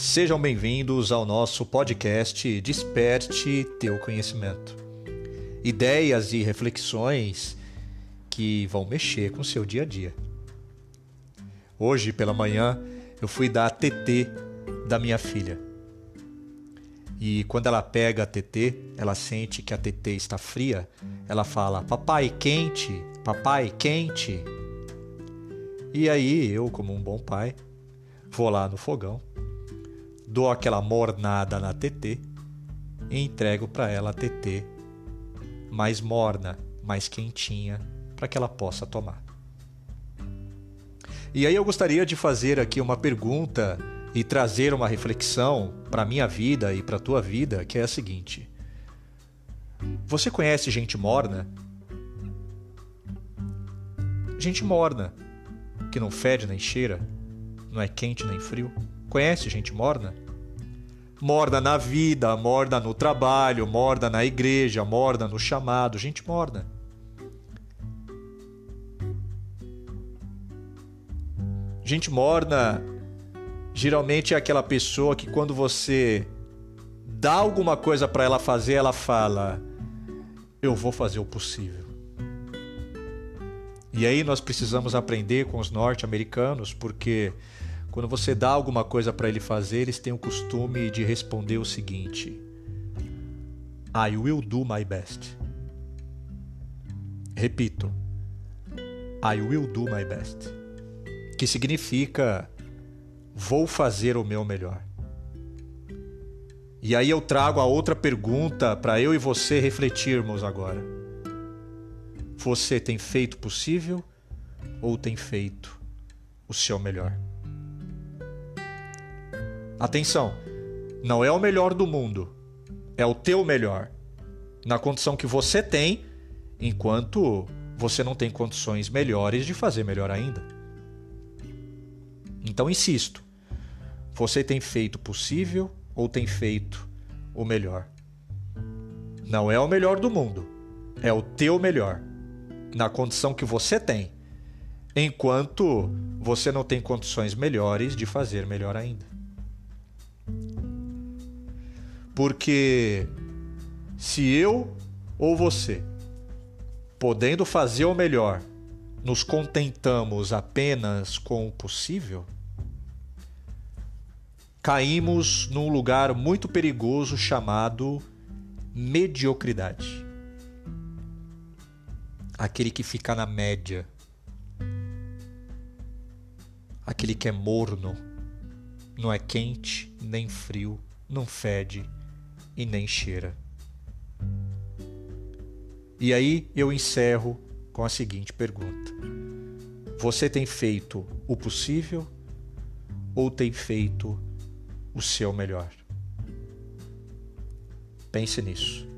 Sejam bem-vindos ao nosso podcast Desperte Teu Conhecimento. Ideias e reflexões que vão mexer com o seu dia a dia. Hoje pela manhã eu fui dar a TT da minha filha. E quando ela pega a TT, ela sente que a TT está fria, ela fala: "Papai, quente, papai, quente". E aí eu, como um bom pai, vou lá no fogão dou aquela mornada na TT e entrego para ela a TT mais morna, mais quentinha, para que ela possa tomar. E aí eu gostaria de fazer aqui uma pergunta e trazer uma reflexão para minha vida e para tua vida, que é a seguinte: Você conhece gente morna? Gente morna, que não fede nem cheira, não é quente nem frio. Conhece gente morna? Morna na vida, morna no trabalho, morna na igreja, morna no chamado, gente morna. Gente morna geralmente é aquela pessoa que quando você dá alguma coisa para ela fazer, ela fala: "Eu vou fazer o possível". E aí nós precisamos aprender com os norte-americanos, porque quando você dá alguma coisa para ele fazer, eles têm o costume de responder o seguinte: I will do my best. Repito, I will do my best. Que significa vou fazer o meu melhor. E aí eu trago a outra pergunta para eu e você refletirmos agora. Você tem feito possível ou tem feito o seu melhor? Atenção, não é o melhor do mundo, é o teu melhor, na condição que você tem, enquanto você não tem condições melhores de fazer melhor ainda. Então insisto, você tem feito o possível ou tem feito o melhor? Não é o melhor do mundo, é o teu melhor, na condição que você tem, enquanto você não tem condições melhores de fazer melhor ainda. Porque se eu ou você, podendo fazer o melhor, nos contentamos apenas com o possível, caímos num lugar muito perigoso chamado mediocridade. Aquele que fica na média. Aquele que é morno, não é quente nem frio, não fede e nem cheira. E aí eu encerro com a seguinte pergunta: Você tem feito o possível ou tem feito o seu melhor? Pense nisso.